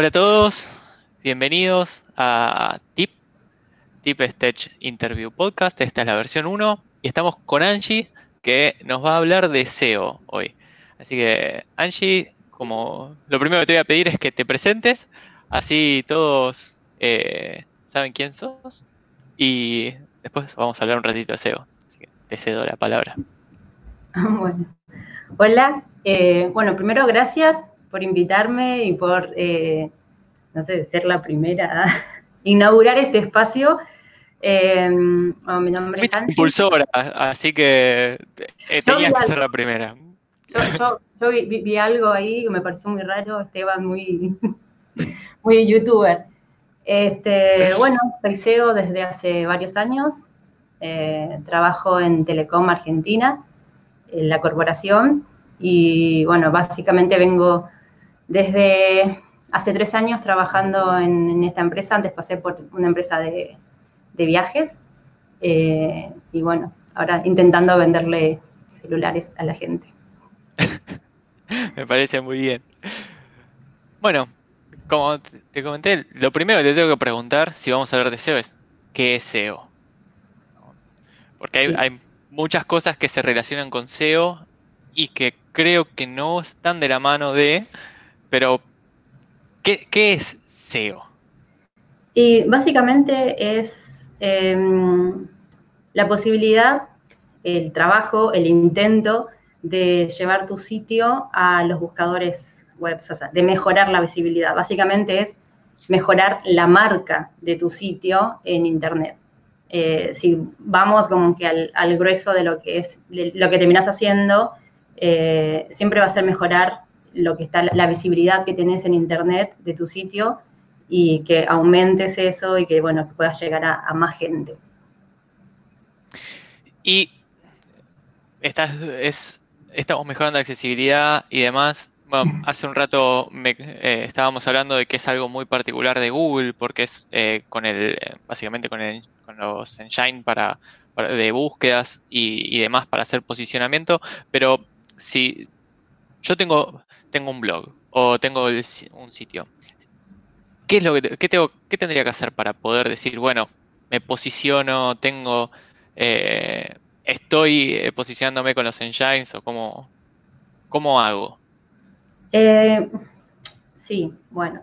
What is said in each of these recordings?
Hola a todos, bienvenidos a TIP, TIP Stage Interview Podcast. Esta es la versión 1 y estamos con Angie que nos va a hablar de SEO hoy. Así que Angie, como lo primero que te voy a pedir es que te presentes, así todos eh, saben quién sos y después vamos a hablar un ratito de SEO. Así que te cedo la palabra. Bueno, hola. Eh, bueno, primero gracias por invitarme y por, eh, no sé, ser la primera a inaugurar este espacio. Eh, mi nombre es impulsora, así que eh, tenías que ser la primera. Yo, vi, algo ahí que me pareció muy raro, Esteban, muy, muy youtuber. Este, bueno, soy SEO desde hace varios años. trabajo en Telecom Argentina, en la corporación, y bueno, básicamente vengo desde hace tres años trabajando en, esta empresa, antes pasé por una empresa de, viajes eh, y bueno, ahora intentando venderle celulares a la gente. Me parece muy bien. Bueno, como te comenté, lo primero que te tengo que preguntar si vamos a hablar de SEO es, ¿qué es SEO? Porque hay, hay muchas cosas que se relacionan con SEO y que creo que no están de la mano de pero, ¿qué, es SEO? Y básicamente es em, la posibilidad, el trabajo, el intento de llevar tu sitio a los buscadores web, o sea, de mejorar la visibilidad. Básicamente es mejorar la marca de tu sitio en Internet. Eh, si vamos como que al, grueso de lo que es lo que terminas haciendo, eh, siempre va a ser mejorar lo que está, la visibilidad que tenés en internet de tu sitio y que aumentes eso y que, bueno, que puedas llegar a, más gente. Y es, estamos mejorando la accesibilidad y demás. Bueno, hace un rato eh, estábamos hablando de que es algo muy particular de Google, porque es eh, con el, básicamente con, el, con los engine para, de búsquedas y, y, demás para hacer posicionamiento, pero si yo tengo, tengo un blog o tengo un sitio. ¿Qué es lo que qué tengo, qué tendría que hacer para poder decir, bueno, me posiciono, tengo, eh, estoy eh, posicionándome con los engines o cómo, cómo hago? Eh, sí, bueno.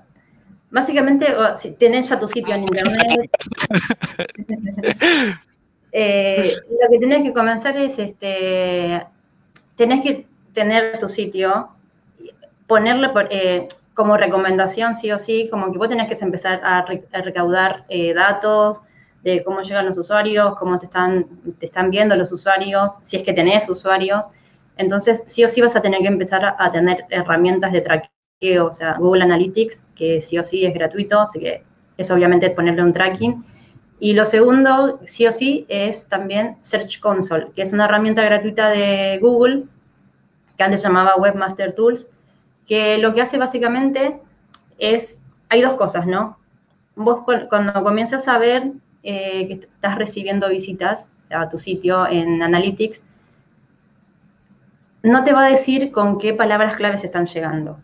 Básicamente, si tenés ya tu sitio en internet, lo que tenés que comenzar es, este, tenés que tener tu sitio, ponerle eh, como recomendación sí o sí, como que vos tenés que empezar a, recaudar eh, datos de cómo llegan los usuarios, cómo te están, te están viendo los usuarios, si es que tenés usuarios. Entonces, sí o sí vas a tener que empezar a, tener herramientas de traqueo, o sea, Google Analytics, que sí o sí es gratuito, así que es obviamente ponerle un tracking. Y lo segundo, sí o sí, es también Search Console, que es una herramienta gratuita de Google que antes se llamaba Webmaster Tools, que lo que hace básicamente es, hay dos cosas, ¿no? Vos cuando comienzas a ver eh, que estás recibiendo visitas a tu sitio en Analytics, no te va a decir con qué palabras claves están llegando.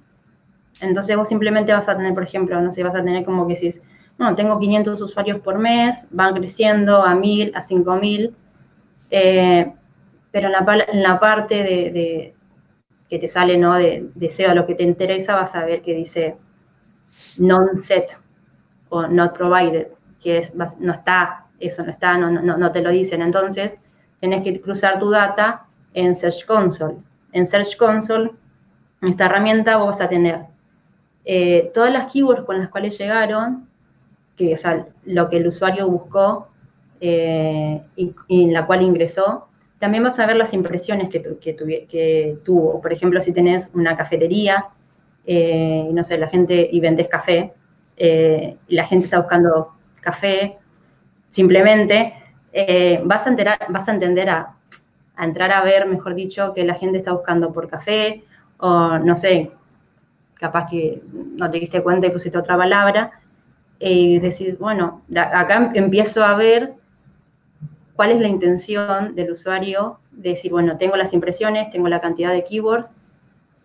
Entonces vos simplemente vas a tener, por ejemplo, no sé, vas a tener como que decís, no, tengo 500 usuarios por mes, van creciendo a 1000, a 5000, eh, pero en la parte de, que te sale ¿no? de, SEO lo que te interesa, vas a ver que dice non-set o not provided, que es, no está, eso no está, no, no, no te lo dicen. Entonces, tenés que cruzar tu data en Search Console. En Search Console, en esta herramienta, vos vas a tener eh, todas las keywords con las cuales llegaron, que, o sea, lo que el usuario buscó eh, y, en la cual ingresó, también vas a ver las impresiones que, que, tuvo. Por ejemplo, si tenés una cafetería, eh, no sé, la gente y vendés café, eh, la gente está buscando café, simplemente eh, vas, a enterar, vas a entender a, entrar a ver, mejor dicho, que la gente está buscando por café, o no sé, capaz que no te diste cuenta y pusiste otra palabra, y decís, bueno, acá empiezo a ver cuál es la intención del usuario de decir, bueno, tengo las impresiones, tengo la cantidad de keywords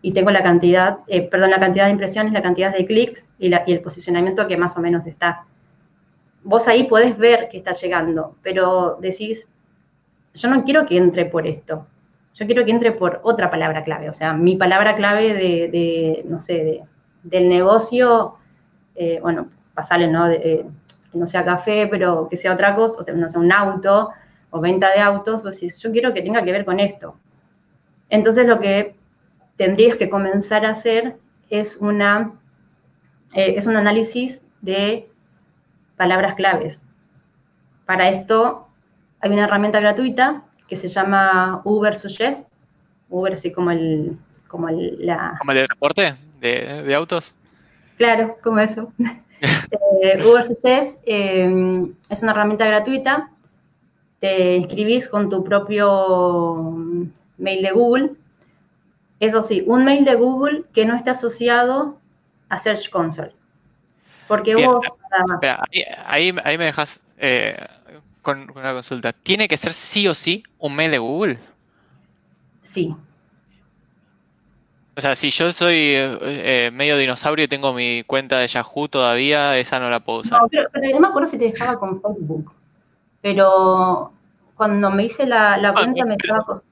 y tengo la cantidad, eh, perdón, la cantidad de impresiones, la cantidad de clics y, el posicionamiento que más o menos está. Vos ahí podés ver que está llegando, pero decís, yo no quiero que entre por esto, yo quiero que entre por otra palabra clave, o sea, mi palabra clave de, no sé, del negocio, eh, bueno, pasarle, ¿no? Eh, que no sea café, pero que sea otra cosa, o no sea un auto o venta de autos, vos decís, yo quiero que tenga que ver con esto. Entonces lo que tendrías que comenzar a hacer es, una, eh, es un análisis de palabras claves. Para esto hay una herramienta gratuita que se llama Uber Suggest. Uber así como el... Como el, la... ¿Como el de transporte de, autos? Claro, como eso. Eh, Uber Suggest eh, es una herramienta gratuita. Te inscribís con tu propio mail de Google eso sí, un mail de Google que no esté asociado a Search Console. Porque vos... ahí, me dejas eh, con una consulta. ¿Tiene que ser sí o sí un mail de Google? Sí. O sea, si yo soy eh, medio dinosaurio y tengo mi cuenta de Yahoo todavía, esa no la puedo usar. No, pero, no me acuerdo si te dejaba con Facebook. Pero cuando me hice la, ah, cuenta me estaba...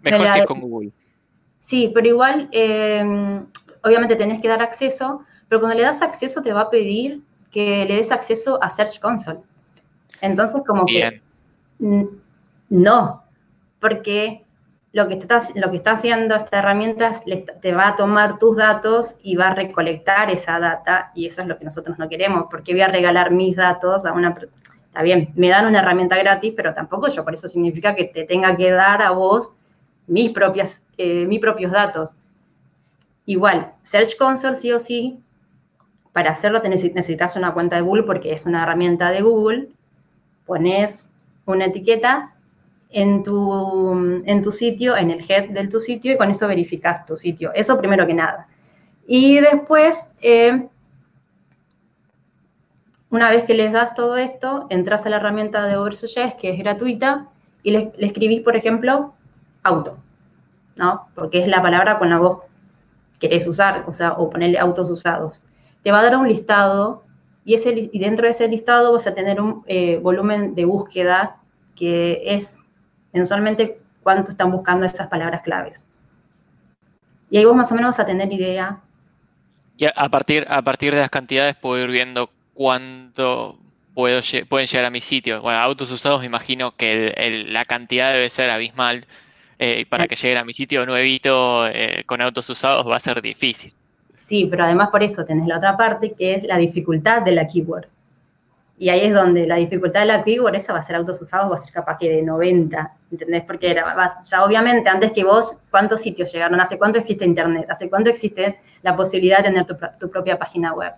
Mejor si es con Google. Sí, pero igual, em, obviamente tenés que dar acceso, pero cuando le das acceso te va a pedir que le des acceso a Search Console. Entonces, como que no, porque lo que, está, lo que está haciendo esta herramienta te va a tomar tus datos y va a recolectar esa data, y eso es lo que nosotros no queremos, porque voy a regalar mis datos a una... Está bien, me dan una herramienta gratis, pero tampoco yo, por eso significa que te tenga que dar a vos mis, propias, eh, mis propios datos. Igual, Search Console sí o sí, para hacerlo necesitas una cuenta de Google porque es una herramienta de Google. Pones una etiqueta en tu, en tu sitio, en el head de tu sitio y con eso verificas tu sitio. Eso primero que nada. Y después, eh, una vez que les das todo esto, entras a la herramienta de Oversuggest, que es gratuita, y le, escribís, por ejemplo, auto, ¿no? Porque es la palabra con la que querés usar, o sea, o ponerle autos usados. Te va a dar un listado y, ese, y dentro de ese listado vas a tener un eh, volumen de búsqueda que es mensualmente cuánto están buscando esas palabras claves. Y ahí vos más o menos vas a tener idea. Y a partir, a partir de las cantidades puedo ir viendo cuánto puedo, pueden llegar a mi sitio. Bueno, autos usados me imagino que la cantidad debe ser abismal eh, para que lleguen a mi sitio nuevito eh, con autos usados va a ser difícil. Sí, pero además por eso tenés la otra parte que es la dificultad de la keyword. Y ahí es donde la dificultad de la keyword, esa va a ser autos usados, va a ser capaz que de 90, ¿entendés? Porque era, ya obviamente antes que vos, ¿cuántos sitios llegaron? ¿Hace cuánto existe Internet? ¿Hace cuánto existe la posibilidad de tener tu, propia página web?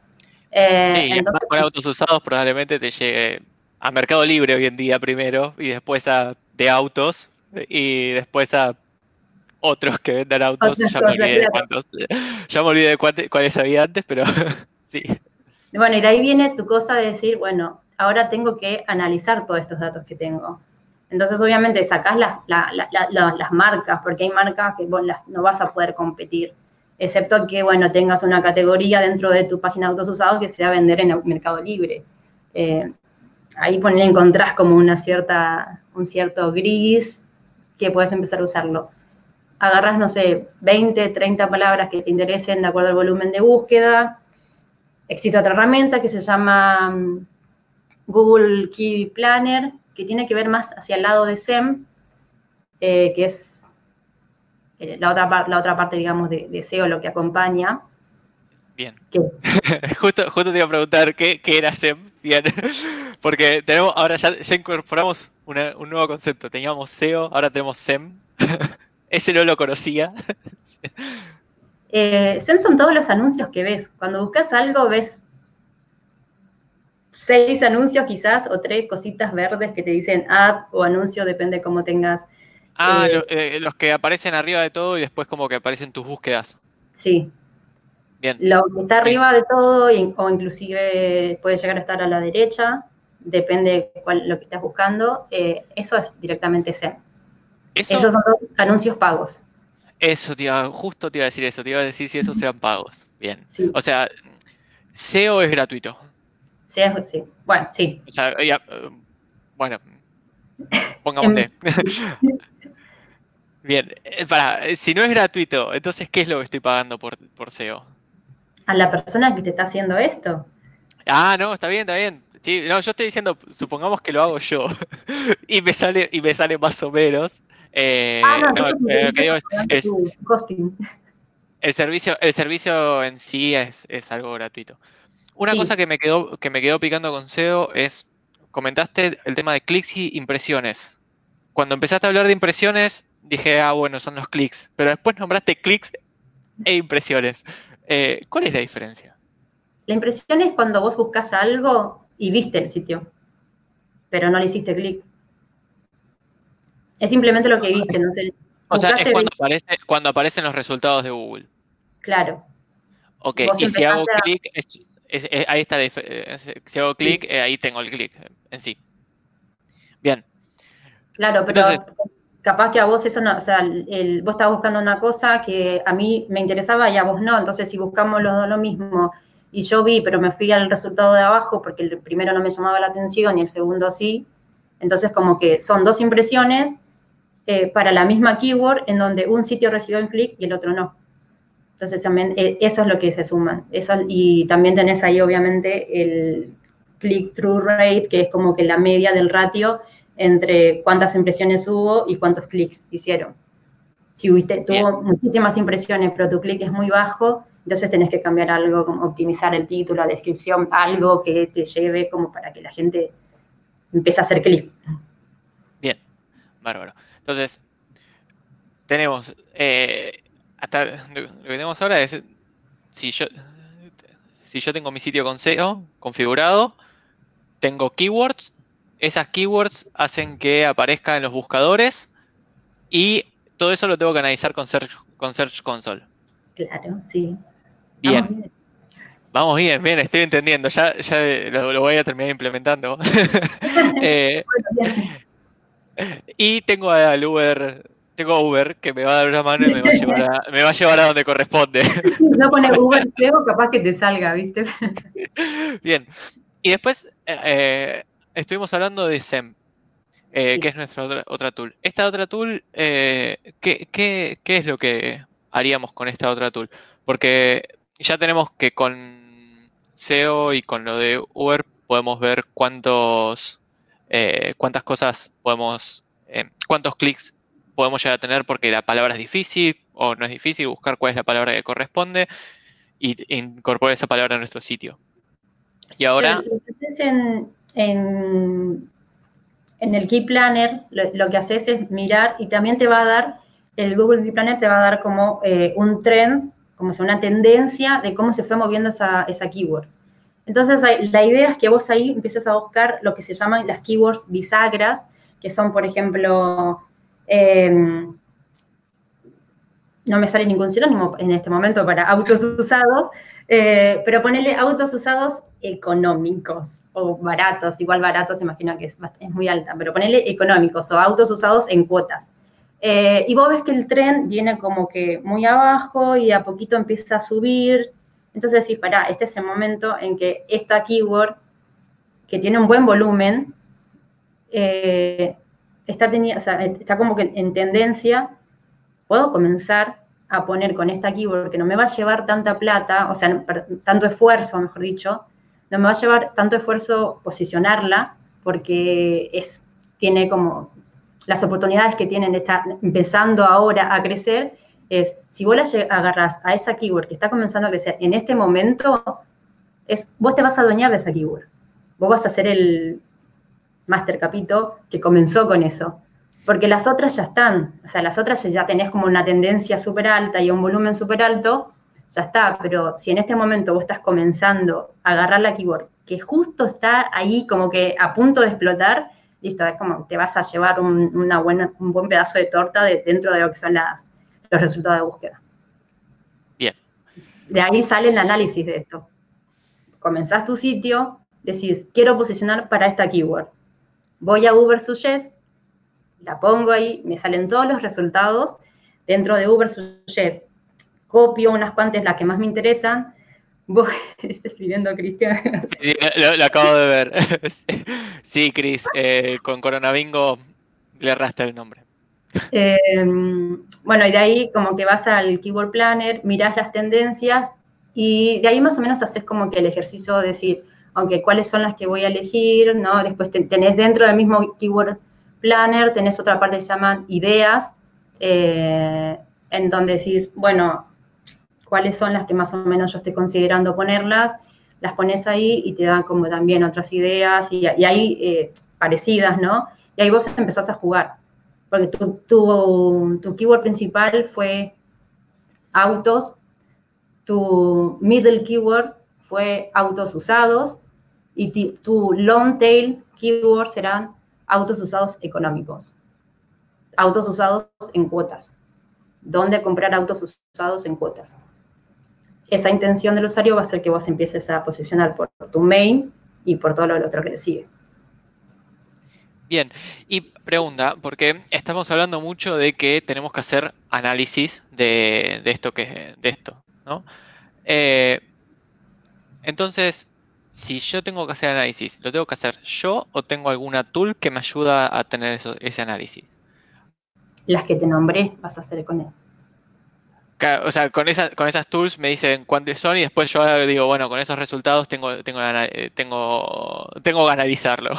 Eh, sí, entonces, con autos usados probablemente te llegue a Mercado Libre hoy en día primero y después a de autos y después a otros que venden autos. Ya me, olvidé de cuántos, ya me olvidé de cuáles había antes, pero sí. Bueno, y de ahí viene tu cosa de decir, bueno, ahora tengo que analizar todos estos datos que tengo. Entonces, obviamente, sacás las, las marcas, porque hay marcas que vos no vas a poder competir, excepto que, bueno, tengas una categoría dentro de tu página de autos usados que sea vender en el Mercado Libre. Eh, ahí encontrás como una cierta, un cierto gris que puedes empezar a usarlo. Agarras, no sé, 20, 30 palabras que te interesen de acuerdo al volumen de búsqueda. Existe otra herramienta que se llama mm, Google Key Planner, que tiene que ver más hacia el lado de SEM, eh, que es eh, la, otra la otra parte, digamos, de, SEO, lo que acompaña. Bien. justo, justo te iba a preguntar qué, era SEM. Bien. Porque tenemos, ahora ya, incorporamos un nuevo concepto. Teníamos SEO, ahora tenemos SEM. Ese no lo conocía. Eh, SEM son todos los anuncios que ves. Cuando buscas algo, ves seis anuncios quizás o tres cositas verdes que te dicen ad o anuncio, depende cómo tengas. Ah, eh, los que aparecen arriba de todo y después como que aparecen tus búsquedas. Sí. Bien. Lo que está arriba de todo o inclusive puede llegar a estar a la derecha depende de lo que estás buscando, eh, eso es directamente SEM. Esos son los anuncios pagos. Eso, te iba, justo te iba a decir eso, te iba a decir si esos sean pagos. Bien. O sea, SEO es gratuito. SEO, sí. Bueno, sí. O sea, ya, bueno, pongámosle. Bien, eh, para, si no es gratuito, entonces, ¿qué es lo que estoy pagando por, por SEO? A la persona que te está haciendo esto. Ah, no, está bien, está bien. Sí, no, yo estoy diciendo, supongamos que lo hago yo y me sale y me sale más o menos. Eh, ah, no, eh, el servicio, el servicio en sí es, algo gratuito. Una cosa que me quedó que me quedó picando con SEO es comentaste el tema de clics y impresiones. Cuando empezaste a hablar de impresiones dije, ah, bueno, son los clics, pero después nombraste clics e impresiones. Eh, ¿Cuál es la diferencia? La impresión es cuando vos buscas algo y viste el sitio, pero no le hiciste clic. Es simplemente lo que viste, no sé. O sea, es cuando, aparece, cuando aparecen los resultados de Google. Claro. Ok, y si hago clic, ahí está, eh, si hago clic, eh, ahí tengo el clic en sí. Bien. Claro, pero capaz que a vos eso no, o sea, el, vos estabas buscando una cosa que a mí me interesaba y a vos no, entonces si buscamos los dos lo mismo y yo vi, pero me fui al resultado de abajo porque el primero no me llamaba la atención y el segundo sí, entonces como que son dos impresiones eh, para la misma keyword en donde un sitio recibió un clic y el otro no. Entonces también eh, eso es lo que se suman. Eso, y también tenés ahí obviamente el click-through rate, que es como que la media del ratio entre cuántas impresiones hubo y cuántos clics hicieron. Si tuvo muchísimas impresiones, pero tu clic es muy bajo, entonces tenés que cambiar algo, como optimizar el título, la descripción, algo que te lleve como para que la gente empiece a hacer clic. Bien, bárbaro. Entonces, tenemos, eh, hasta lo que tenemos ahora es, si yo, si yo tengo mi sitio con SEO configurado, tengo keywords, esas keywords hacen que aparezca en los buscadores y todo eso lo tengo que analizar con Search, con Search Console. Claro, sí. Bien. Vamos bien. bien, estoy entendiendo. Ya, ya lo, voy a terminar implementando. Eh, y tengo al Uber, tengo Uber que me va a dar una mano y me va a llevar a, me va a, llevar a donde corresponde. No pone Uber SEO, capaz que te salga, ¿viste? Bien. Y después eh, eh, estuvimos hablando de SEM, que es nuestra otra, tool. Esta otra tool, ¿qué, qué, qué es lo que haríamos con esta otra tool? Porque ya tenemos que con SEO y con lo de Uber podemos ver cuántos, eh, cuántas cosas podemos, eh, cuántos clics podemos llegar a tener porque la palabra es difícil o no es difícil, buscar cuál es la palabra que corresponde y incorporar esa palabra a nuestro sitio. Y ahora... En, en, el Key Planner lo, lo, que haces es mirar y también te va a dar, el Google Key Planner te va a dar como eh, un trend como sea una tendencia de cómo se fue moviendo esa, esa keyword. Entonces, la idea es que vos ahí empieces a buscar lo que se llaman las keywords bisagras, que son, por ejemplo, em, no me sale ningún sinónimo en este momento para autos usados, eh, pero ponerle autos usados económicos o baratos, igual baratos, imagino que es, es muy alta, pero ponerle económicos o autos usados en cuotas. Eh, y vos ves que el tren viene como que muy abajo y a poquito empieza a subir. Entonces decís, pará, este es el momento en que esta keyword, que tiene un buen volumen, eh, está, está como que en tendencia, puedo comenzar a poner con esta keyword que no me va a llevar tanta plata, o sea, tanto esfuerzo, mejor dicho, no me va a llevar tanto esfuerzo posicionarla, porque es, tiene como las oportunidades que tienen estar empezando ahora a crecer es, si vos la agarras a esa keyword que está comenzando a crecer en este momento, es, vos te vas a adueñar de esa keyword. Vos vas a ser el master capito que comenzó con eso. Porque las otras ya están, o sea, las otras ya tenés como una tendencia súper alta y un volumen súper alto, ya está, pero si en este momento vos estás comenzando a agarrar la keyword que justo está ahí como que a punto de explotar, listo, es como te vas a llevar un, una buena, un buen pedazo de torta dentro de lo que son las, los resultados de búsqueda. Bien. De ahí sale el análisis de esto. Comenzás tu sitio, decís, quiero posicionar para esta keyword. Voy a Uber Suggest, la pongo ahí, me salen todos los resultados, dentro de Uber Suggest, copio unas cuantas, las que más me interesan, voy, está escribiendo Cristian. Sí, lo, acabo de ver. Sí, Cris, eh, con Coronabingo le arrastra el nombre. Em, bueno, y de ahí como que vas al Keyword Planner, miras las tendencias y de ahí más o menos haces como que el ejercicio de decir, aunque cuáles son las que voy a elegir, ¿no? Después tenés dentro del mismo Keyword Planner, tenés otra parte que se llaman ideas, eh, en donde decís, bueno, cuáles son las que más o menos yo estoy considerando ponerlas, las pones ahí y te dan como también otras ideas y, ahí eh, parecidas, ¿no? Y ahí vos empezás a jugar, porque tu, tu, keyword principal fue autos, tu middle keyword fue autos usados y tu long tail keyword serán autos usados económicos, autos usados en cuotas, dónde comprar autos usados en cuotas esa intención del usuario va a hacer que vos empieces a posicionar por tu main y por todo lo otro que le sigue. Bien, y pregunta, porque estamos hablando mucho de que tenemos que hacer análisis de, esto que de esto, ¿no? Eh, entonces, si yo tengo que hacer análisis, ¿lo tengo que hacer yo o tengo alguna tool que me ayuda a tener ese análisis? Las que te nombré, vas a hacer con él. O sea, con, con esas tools me dicen cuántos son y después yo digo, bueno, con esos resultados tengo, tengo, eh, tengo, tengo que analizarlo.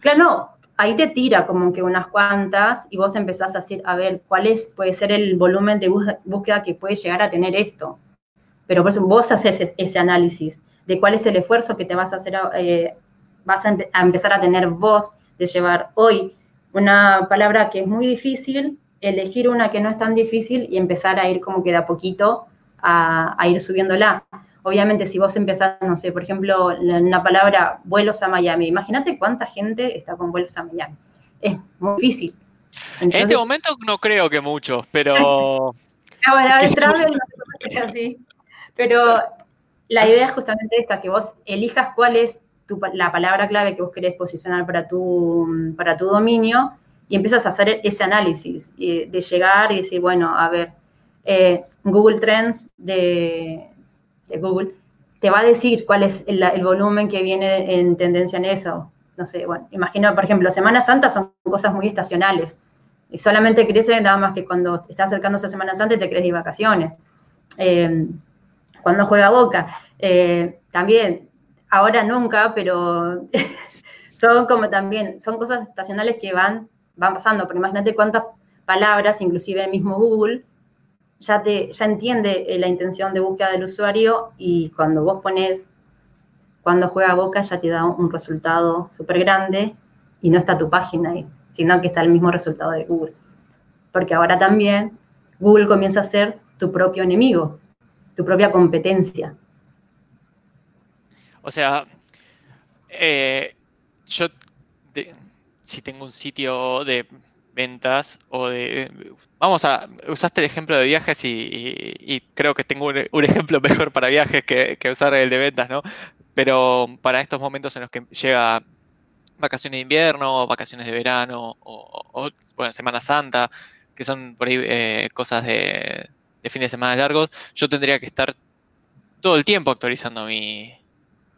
Claro, no, ahí te tira como que unas cuantas y vos empezás a decir, a ver, cuál es, puede ser el volumen de búsqueda que puede llegar a tener esto. Pero por eso vos haces ese, análisis de cuál es el esfuerzo que te vas a hacer, eh, vas a, a empezar a tener vos de llevar hoy una palabra que es muy difícil elegir una que no es tan difícil y empezar a ir como que de a poquito a, ir subiéndola. Obviamente, si vos empezás, no sé, por ejemplo, una palabra vuelos a Miami, imagínate cuánta gente está con vuelos a Miami. Es muy difícil. en este momento no creo que muchos, pero... Pero la idea es justamente esa, que vos elijas cuál es la palabra clave que vos querés posicionar para tu, para tu dominio y empiezas a hacer ese análisis de llegar y decir, bueno, a ver, eh, Google Trends de, Google te va a decir cuál es el, volumen que viene en tendencia en eso. No sé, bueno, imagino, por ejemplo, Semana Santa son cosas muy estacionales y solamente crece nada más que cuando está acercándose a Semana Santa y te crees de vacaciones. Eh, cuando juega Boca, eh, también, ahora nunca, pero son como también, son cosas estacionales que van van pasando, pero imagínate cuántas palabras, inclusive el mismo Google, ya, te, ya entiende eh, la intención de búsqueda del usuario y cuando vos pones, cuando juega Boca, ya te da un resultado súper grande y no está tu página ahí, sino que está el mismo resultado de Google. Porque ahora también Google comienza a ser tu propio enemigo, tu propia competencia. O sea, eh, yo si tengo un sitio de ventas o de... Vamos a... Usaste el ejemplo de viajes y, creo que tengo un, ejemplo mejor para viajes que, usar el de ventas, ¿no? Pero para estos momentos en los que llega vacaciones de invierno, vacaciones de verano o, bueno, Semana Santa, que son por ahí eh, cosas de, de fin de semana largos, yo tendría que estar todo el tiempo actualizando mi,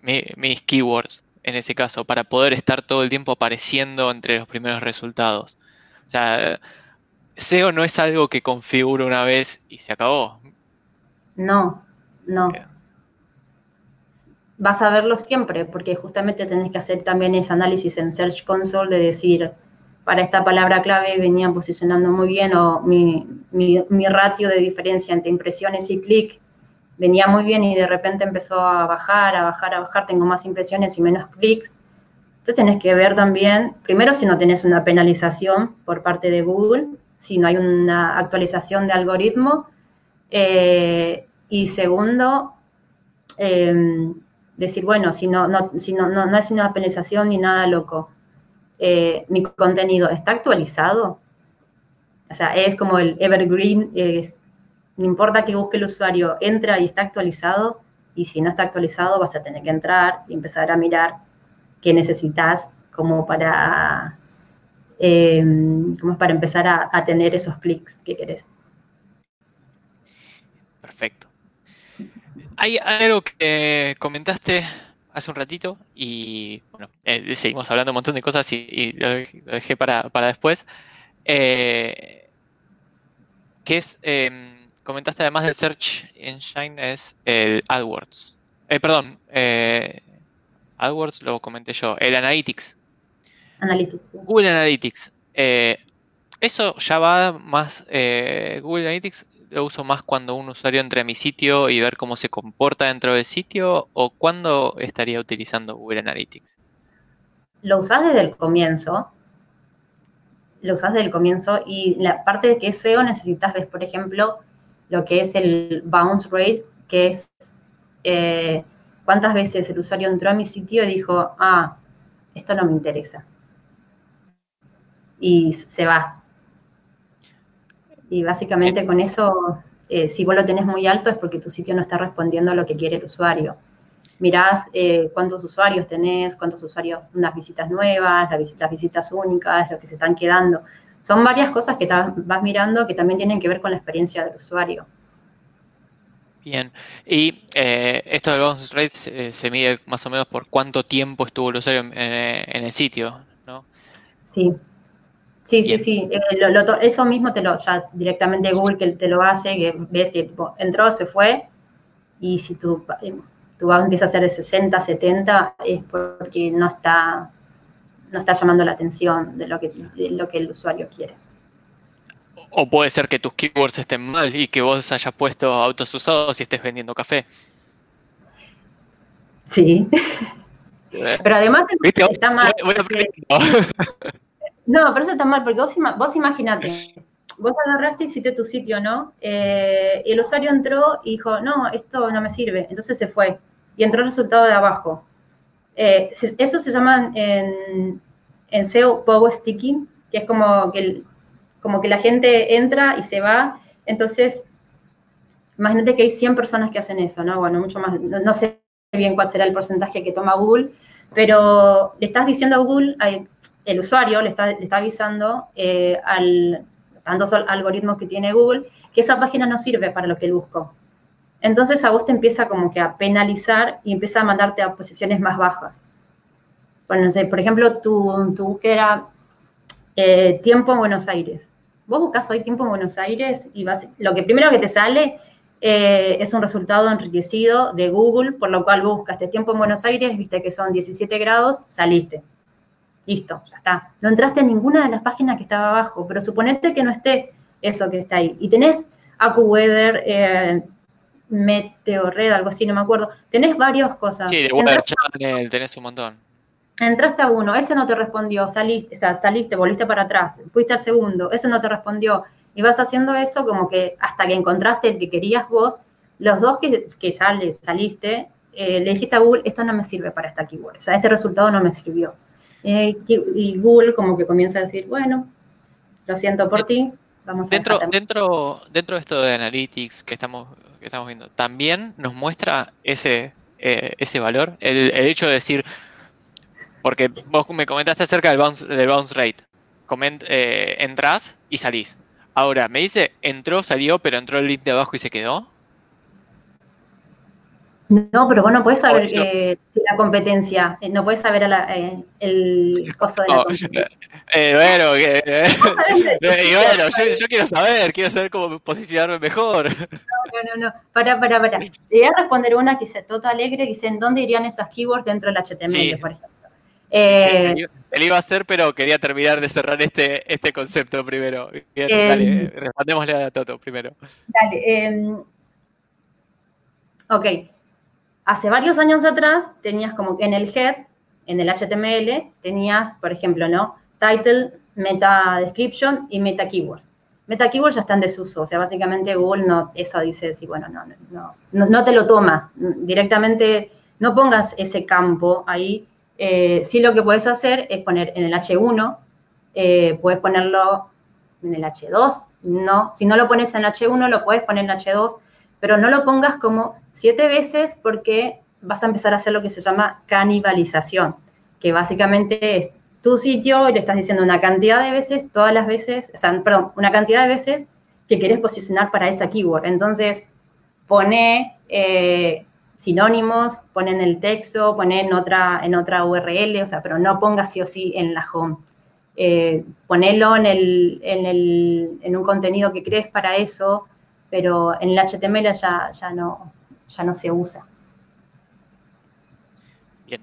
mis keywords en ese caso, para poder estar todo el tiempo apareciendo entre los primeros resultados. O sea, SEO no es algo que configuro una vez y se acabó. No, no. Vas a verlo siempre, porque justamente tenés que hacer también ese análisis en Search Console de decir, para esta palabra clave venían posicionando muy bien o mi, mi ratio de diferencia entre impresiones y clic venía muy bien y de repente empezó a bajar, a bajar, a bajar, tengo más impresiones y menos clics. Entonces tenés que ver también, primero si no tenés una penalización por parte de Google, si no hay una actualización de algoritmo, eh, y segundo, em, decir, bueno, si, no, no, si no, no, es una penalización ni nada loco, eh, mi contenido está actualizado. O sea, es como el evergreen, no importa que busque el usuario, entra y está actualizado, y si no está actualizado vas a tener que entrar y empezar a mirar qué necesitas como para, em, para empezar a, a tener esos clics que querés. Perfecto. Hay algo que comentaste hace un ratito y bueno, eh, seguimos hablando un montón de cosas y, lo, dejé para, después. Eh, que es, em, comentaste además del Search Engine, es el AdWords. Eh, perdón, AdWords lo comenté yo, el Analytics. Analytics. Google Analytics. eso ya va más, Google Analytics lo uso más cuando un usuario entra a mi sitio y ver cómo se comporta dentro del sitio o cuándo estaría utilizando Google Analytics? Lo usas desde el comienzo. Lo usas desde el comienzo y la parte de que es SEO necesitas ver, por ejemplo, lo que es el bounce rate, que es eh, cuántas veces el usuario entró a mi sitio y dijo, ah, esto no me interesa. Y se va, y básicamente con eso, eh, si vos lo tenés muy alto es porque tu sitio no está respondiendo a lo que quiere el usuario. Mirás eh, cuántos usuarios tenés, cuántos usuarios, unas visitas nuevas, las visitas, visitas únicas, lo que se están quedando. Son varias cosas que vas mirando que también tienen que ver con la experiencia del usuario. Bien, y eh, esto del bounce rate se, mide más o menos por cuánto tiempo estuvo el usuario en, en el sitio, ¿no? Sí, Sí, sí, sí. Eh, eso mismo te lo, ya directamente Google que te lo hace, que ves que entró, se fue, y si tú, eh, tú empiezas a hacer de 60, 70, es porque no está, no está llamando la atención de lo que, lo que el usuario quiere. O puede ser que tus keywords estén mal y que vos hayas puesto autos usados y estés vendiendo café. Sí. Eh. Pero además está mal. No, pero eso está mal, porque vos, vos imaginate, vos agarraste y hiciste tu sitio, ¿no? Eh, y el usuario entró y dijo, no, esto no me sirve, entonces se fue y entró el resultado de abajo. Eh, eso se llama en, en SEO power sticking, que es como que, como que la gente entra y se va, entonces imagínate que hay 100 personas que hacen eso, ¿no? Bueno, mucho más, no, sé bien cuál será el porcentaje que toma Google, pero le estás diciendo a Google, el usuario le está, avisando eh, al tantos algoritmos que tiene Google que esa página no sirve para lo que él buscó. Entonces a vos te empieza como que a penalizar y empieza a mandarte a posiciones más bajas. Bueno, no sé, por ejemplo, tu, tu búsqueda eh, tiempo en Buenos Aires. Vos buscas hoy tiempo en Buenos Aires y lo que primero que te sale eh, es un resultado enriquecido de Google, por lo cual buscaste tiempo en Buenos Aires, viste que son 17 grados, saliste. Listo, ya está. No entraste en ninguna de las páginas que estaba abajo, pero suponete que no esté eso que está ahí. Y tenés AccuWeather, eh, Meteorred, algo así, no me acuerdo. Tenés varias cosas. Sí, de Weather Channel tenés un montón. Entraste a uno, ese no te respondió, saliste, o sea, saliste, volviste para atrás, fuiste al segundo, ese no te respondió. Y vas haciendo eso como que hasta que encontraste el que querías vos, los dos que, que ya le saliste, eh, le dijiste a Google, esto no me sirve para esta keyword, o sea, este resultado no me sirvió. Eh, y Google como que comienza a decir, bueno, lo siento por ti, vamos a dentro, dentro, dentro de esto de Analytics que estamos, que estamos viendo, también nos muestra ese, eh, ese valor, el, hecho de decir, porque vos me comentaste acerca del bounce, del bounce rate, Coment, eh, entras y salís. Ahora, me dice, entró, salió, pero entró el link de abajo y se quedó. No, pero vos no puedes saber eh, la competencia, eh, no puedes saber eh, el costo de la competencia. bueno, bueno yo, quiero saber, quiero saber cómo posicionarme mejor. No, no, no, para, para, para. Te voy a responder una que dice Toto Alegre, que dice, ¿en dónde irían esas keywords dentro del HTML, por ejemplo? Eh, él iba a hacer, pero quería terminar de cerrar este, este concepto primero. dale, respondémosle a Toto primero. Dale. Ok hace varios años atrás tenías como que en el head, en el HTML, tenías, por ejemplo, ¿no? Title, meta description y meta keywords. Meta keywords ya están en desuso, o sea, básicamente Google no, eso dice, sí, bueno, no, no, no, te lo toma. Directamente no pongas ese campo ahí. Eh, sí lo que puedes hacer es poner en el H1, eh, puedes ponerlo en el H2, no, si no lo pones en el H1, lo puedes poner en el H2, pero no lo pongas como siete veces porque vas a empezar a hacer lo que se llama canibalización, que básicamente es tu sitio y le estás diciendo una cantidad de veces, todas las veces, o sea, perdón, una cantidad de veces que quieres posicionar para esa keyword. Entonces, pone, eh, sinónimos, ponen el texto, ponen en otra, en otra URL, o sea, pero no pongas sí o sí en la home. Eh, ponelo en, el, en, el, en, un contenido que crees para eso, pero en el HTML ya, ya, no, ya no se usa. Bien.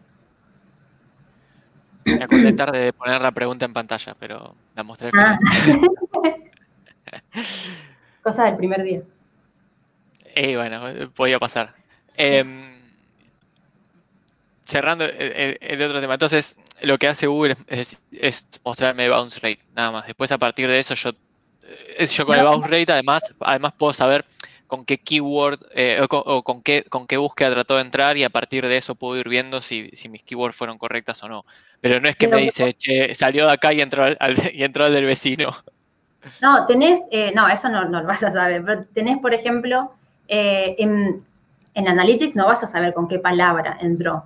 Me acordé tarde de poner la pregunta en pantalla, pero la mostré. Ah. Cosa del primer día. Y bueno, podía pasar. Em, cerrando el, otro tema, entonces lo que hace Google es, mostrarme bounce rate, nada más. Después a partir de eso yo, eh, yo con el bounce rate además, además puedo saber con qué keyword eh, o, con, qué, con qué búsqueda trató de entrar y a partir de eso puedo ir viendo si, mis keywords fueron correctas o no. Pero no es que me dice, che, salió de acá y entró al, y entró al del vecino. No, tenés, eh, no, eso no, no, lo vas a saber, pero tenés, por ejemplo, eh, en, Analytics no vas a saber con qué palabra entró.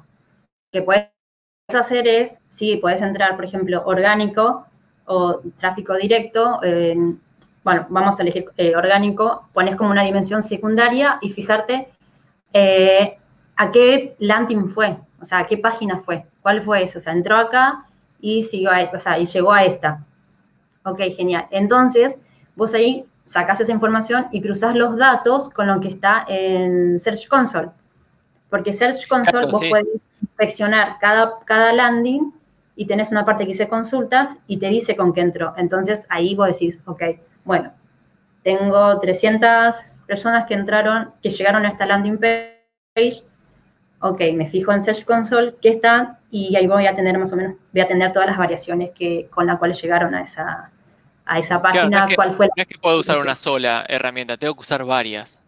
Lo que puedes hacer es, sí, puedes entrar, por ejemplo, orgánico o tráfico directo. Bueno, vamos a elegir eh, orgánico, pones como una dimensión secundaria y fijarte eh, a qué landing fue, o sea, a qué página fue, cuál fue eso. O sea, entró acá y, siguió a, o sea, y llegó a esta. Ok, genial. Entonces, vos ahí sacas esa información y cruzas los datos con lo que está en Search Console. Porque Search Console vos puedes inspeccionar cada, cada landing y tenés una parte que dice consultas y te dice con qué entró. Entonces ahí vos decís, ok, bueno, tengo 300 personas que entraron, que llegaron a esta landing page. Ok, me fijo en Search Console, qué están, y ahí voy a tener más o menos, voy a tener todas las variaciones que, con las cuales llegaron a esa, a esa página, cuál fue No es que puedo usar una sola herramienta, tengo que usar varias.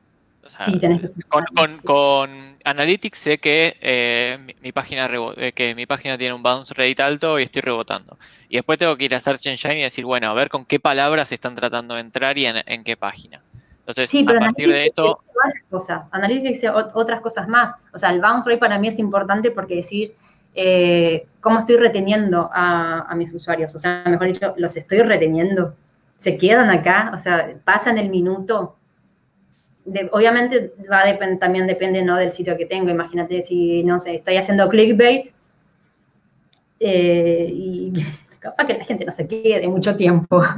Sí, tenés que usar con, con, Analytics sé que, eh, mi, página eh, que mi página tiene un bounce rate alto y estoy rebotando. Y después tengo que ir a Search Engine y decir, bueno, a ver con qué palabras están tratando de entrar y en, qué página. Entonces, sí, pero a partir de esto... Cosas. Analytics dice otras cosas más. O sea, el bounce rate para mí es importante porque decir eh, cómo estoy reteniendo a, mis usuarios. O sea, mejor dicho, los estoy reteniendo. Se quedan acá, o sea, pasan el minuto. Obviamente va también depende ¿no? del sitio que tengo. Imagínate si, no sé, estoy haciendo clickbait eh, y capaz que la gente no se quede mucho tiempo.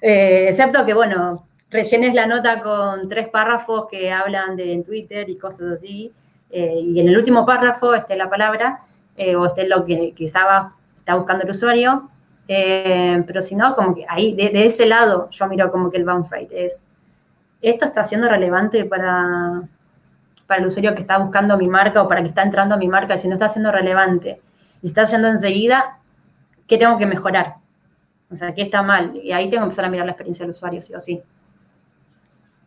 Eh, excepto que, bueno, rellenes la nota con tres párrafos que hablan de en Twitter y cosas así. y en el último párrafo esté la palabra eh, o esté lo que quizá está buscando el usuario. Eh, pero si no, como que ahí, de, ese lado, yo miro como que el bounce rate es, esto está siendo relevante para, para el usuario que está buscando mi marca o para que está entrando a mi marca, si no está siendo relevante y está haciendo enseguida, ¿qué tengo que mejorar? O sea, ¿qué está mal? Y ahí tengo que empezar a mirar la experiencia del usuario, sí o sí.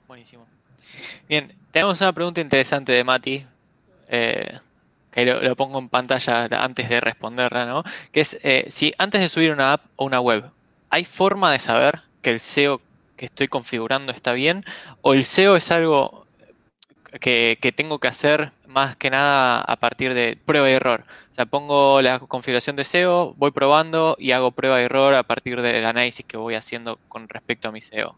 Buenísimo. Bien, tenemos una pregunta interesante de Mati. Eh, que lo, pongo en pantalla antes de responderla, ¿no? Que es, eh, si antes de subir una app o una web, ¿hay forma de saber que el SEO que estoy configurando está bien? ¿O el SEO es algo que, tengo que hacer más que nada a partir de prueba y error? O sea, pongo la configuración de SEO, voy probando y hago prueba y error a partir del análisis que voy haciendo con respecto a mi SEO.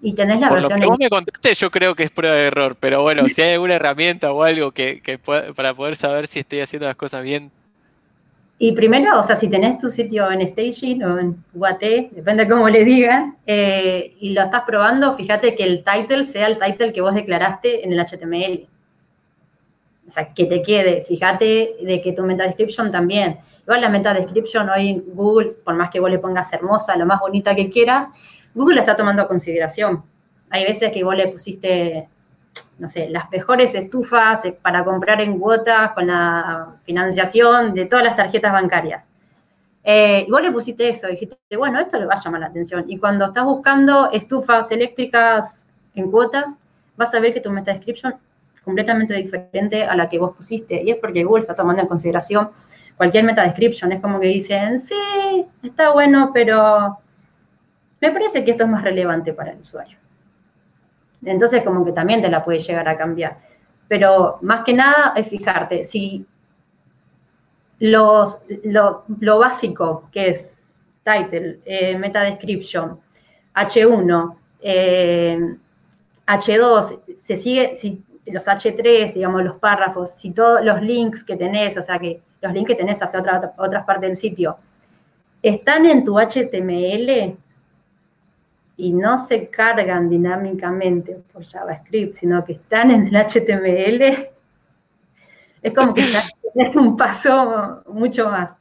Y tenés la Por versión. Lo que vos me contaste, yo creo que es prueba de error, pero bueno, si hay alguna herramienta o algo que, para poder saber si estoy haciendo las cosas bien. Y primero, o sea, si tenés tu sitio en Staging o en UAT, depende de cómo le digan, eh, y lo estás probando, fíjate que el title sea el title que vos declaraste en el HTML. O sea, que te quede. Fíjate de que tu meta description también. Igual la meta description hoy en Google, por más que vos le pongas hermosa, lo más bonita que quieras, Google está tomando a consideración. Hay veces que vos le pusiste, no sé, las mejores estufas eh, para comprar en cuotas con la financiación de todas las tarjetas bancarias. Eh, y vos le pusiste eso, dijiste, bueno, esto le va a llamar la atención. Y cuando estás buscando estufas eléctricas en cuotas, vas a ver que tu meta description es completamente diferente a la que vos pusiste. Y es porque Google está tomando en consideración cualquier meta description. Es como que dicen, sí, está bueno, pero me parece que esto es más relevante para el usuario. Entonces, como que también te la puede llegar a cambiar. Pero más que nada es fijarte si los, lo, básico que es title, eh, meta description, H1, H2, eh, se sigue, si los H3, digamos, los párrafos, si todos los links que tenés, o sea, que los links que tenés hacia otra, otras partes del sitio, están en tu HTML y no se cargan dinámicamente por JavaScript, sino que están en el HTML, es como que es un paso mucho más,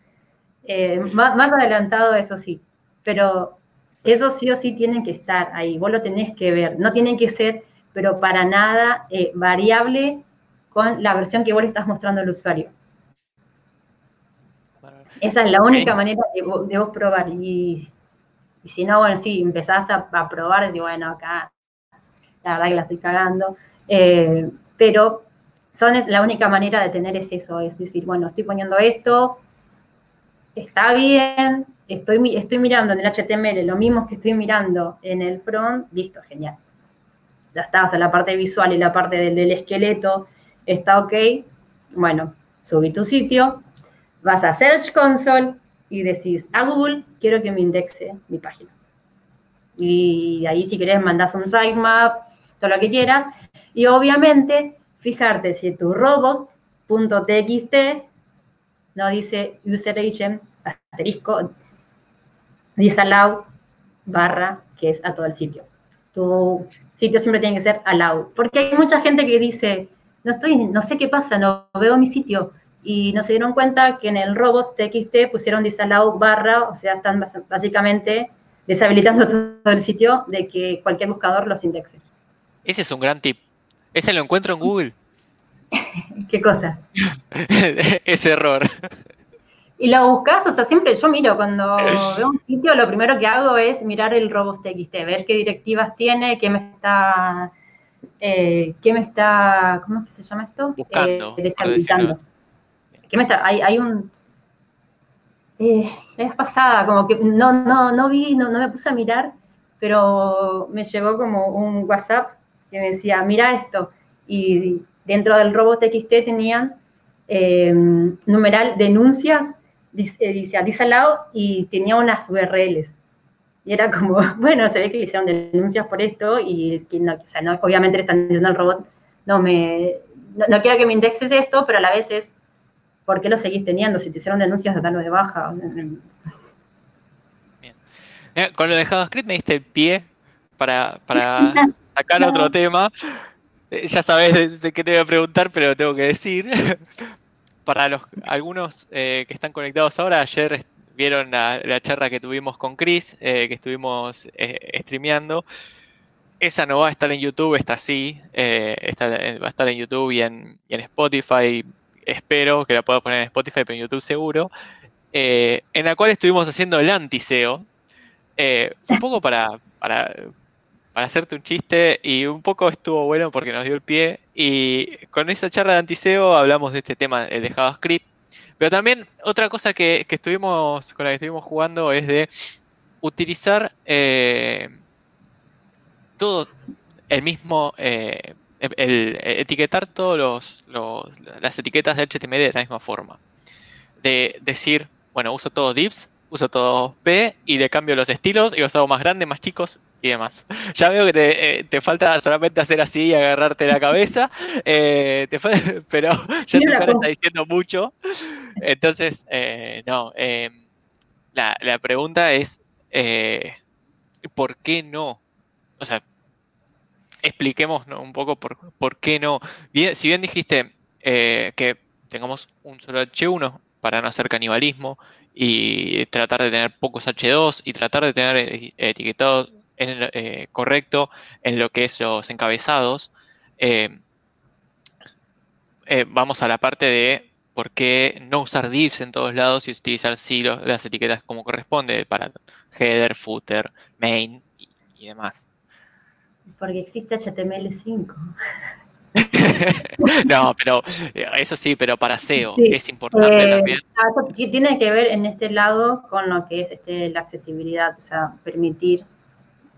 eh, más, más adelantado, eso sí, pero eso sí o sí tienen que estar ahí, vos lo tenés que ver, no tienen que ser pero para nada eh, variable con la versión que vos le estás mostrando al usuario. Esa es la única manera de vos, probar. Y, si no, bueno, sí, empezás a, probar, decís, bueno, acá la verdad que la estoy cagando. Eh, pero son es, la única manera de tener es eso, es decir, bueno, estoy poniendo esto, está bien, estoy, estoy mirando en el HTML lo mismo que estoy mirando en el front, listo, genial ya está, o sea, la parte visual y la parte del, esqueleto está ok, bueno, subí tu sitio, vas a Search Console y decís a Google, quiero que me indexe mi página. Y ahí si querés mandás un sitemap, todo lo que quieras. Y obviamente, fijarte si tu robots.txt no dice user agent, asterisco, disallow, barra, que es a todo el sitio. Tu sitio siempre tiene que ser allow. Porque hay mucha gente que dice, no estoy, no sé qué pasa, no veo mi sitio. Y no se dieron cuenta que en el robot TXT pusieron disallow barra, o sea, están básicamente deshabilitando todo el sitio de que cualquier buscador los indexe. Ese es un gran tip. Ese lo encuentro en Google. ¿Qué cosa? Ese error. Y lo buscas, o sea, siempre yo miro cuando veo un sitio, lo primero que hago es mirar el robots.txt, ver qué directivas tiene, qué me está, eh, qué me está, ¿cómo es que se llama esto? Buscando. Eh, deshabilitando. ¿Qué me está? Hay, un, eh, es pasada, como que no, no, no vi, no, no me puse a mirar, pero me llegó como un WhatsApp que me decía, mira esto, y dentro del robots.txt tenían eh, numeral denuncias dice, dice a disallow y tenía unas URLs. Y era como, bueno, se ve que hicieron denuncias por esto y no, sea, no, obviamente le están diciendo al robot, no, me, no, quiero que me indexes esto, pero a la vez es, ¿por qué lo seguís teniendo? Si te hicieron denuncias, darlo de baja. Bien. Con lo de JavaScript me diste el pie para, para sacar otro tema. Eh, ya sabes de qué te voy a preguntar, pero lo tengo que decir. para los algunos eh, que están conectados ahora, ayer vieron la, charla que tuvimos con Chris, eh, que estuvimos eh, streameando. Esa no va a estar en YouTube, esta sí, va a estar en YouTube y en, Spotify. Espero que la pueda poner en Spotify, pero en YouTube seguro. en la cual estuvimos haciendo el anti-SEO. un poco para, para, para hacerte un chiste y un poco estuvo bueno porque nos dio el pie. Y con esa charla de antiseo hablamos de este tema de JavaScript. Pero también otra cosa que, estuvimos, con la que estuvimos jugando es de utilizar eh, todo el mismo, eh, el, etiquetar todas los, las etiquetas de HTML de la misma forma. De decir, bueno, uso todos divs, uso todo P y le cambio los estilos y los hago más grandes, más chicos y demás. Ya veo que te, eh, falta solamente hacer así y agarrarte la cabeza, eh, pero ya tu cara está diciendo mucho. Entonces, eh, no, la, la, pregunta es, ¿por qué no? O sea, expliquemos un poco por, por qué no. Bien, si bien dijiste que tengamos un solo H1 para no hacer canibalismo y tratar de tener pocos H2 y tratar de tener etiquetados eh, correcto en lo que es los encabezados, eh, eh, vamos a la parte de por qué no usar divs en todos lados y utilizar sí las etiquetas como corresponde para header, footer, main y, demás. Porque existe HTML5. no, pero eso sí, pero para SEO es importante también. Ah, tiene que ver en este lado con lo que es este, la accesibilidad, o sea, permitir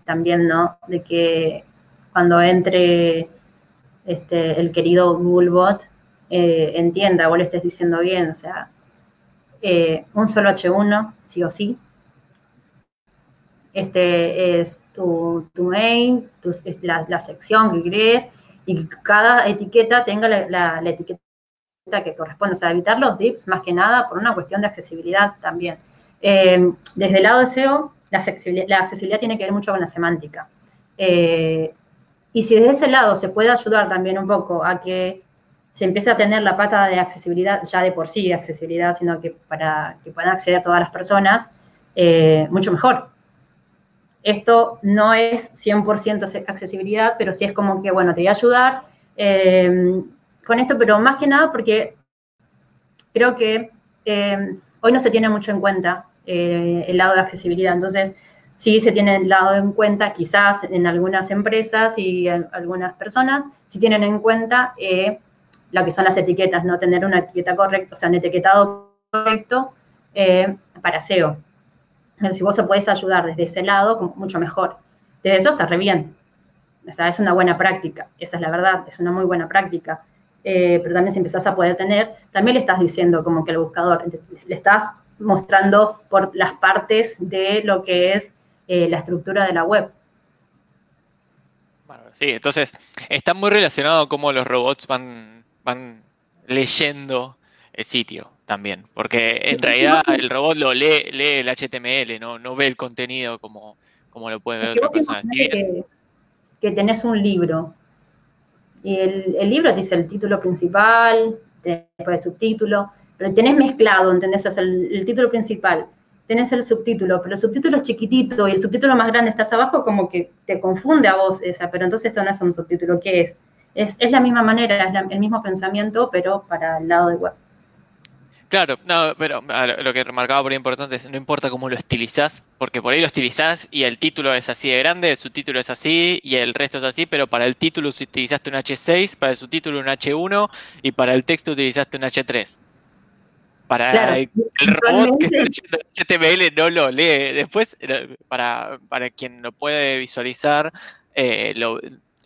también, ¿no? De que cuando entre este, el querido Googlebot eh, entienda, vos le estés diciendo bien, o sea, eh, un solo H1, sí o sí. Este es tu, main, es la, sección que crees, y cada etiqueta tenga la, etiqueta que corresponde, o sea, evitar los dips más que nada por una cuestión de accesibilidad también. Eh, desde el lado de SEO, la accesibilidad, tiene que ver mucho con la semántica. Eh, y si desde ese lado se puede ayudar también un poco a que se empiece a tener la pata de accesibilidad, ya de por sí de accesibilidad, sino que para que puedan acceder todas las personas, eh, mucho mejor. Esto no es 100% accesibilidad, pero sí es como que, bueno, te voy a ayudar eh, con esto, pero más que nada porque creo que eh, hoy no se tiene mucho en cuenta el lado de accesibilidad. Entonces, sí se tiene el lado en cuenta, quizás en algunas empresas y algunas personas, si tienen en cuenta lo que son las etiquetas, no tener una etiqueta correcta, o sea, un etiquetado correcto eh, para SEO. Si vos se podés ayudar desde ese lado, mucho mejor. Desde eso está re bien. O sea, es una buena práctica, esa es la verdad, es una muy buena práctica. Eh, pero también si empezás a poder tener, también le estás diciendo como que al buscador, le estás mostrando por las partes de lo que es eh, la estructura de la web. sí, entonces está muy relacionado cómo los robots van van leyendo el sitio también, porque en realidad el robot lo lee, lee el HTML, no, no ve el contenido como, como lo puede ver otra persona. Que, que, tenés un libro y el, libro te dice el título principal, después el subtítulo, pero tenés mezclado, ¿entendés? O sea, el, título principal, tenés el subtítulo, pero el subtítulo es chiquitito y el subtítulo más grande estás abajo, como que te confunde a vos esa, pero entonces esto no es un subtítulo, ¿qué es? Es, la misma manera, es el mismo pensamiento, pero para el lado de web. Claro, no, pero lo que remarcaba por ahí importante es no importa cómo lo estilizás, porque por ahí lo estilizás y el título es así de grande, el subtítulo es así y el resto es así, pero para el título utilizaste un H6, para el subtítulo un H1 y para el texto utilizaste un H3. Para el, robot que está HTML no lo lee. Después, eh, para, para quien lo puede visualizar, eh, lo,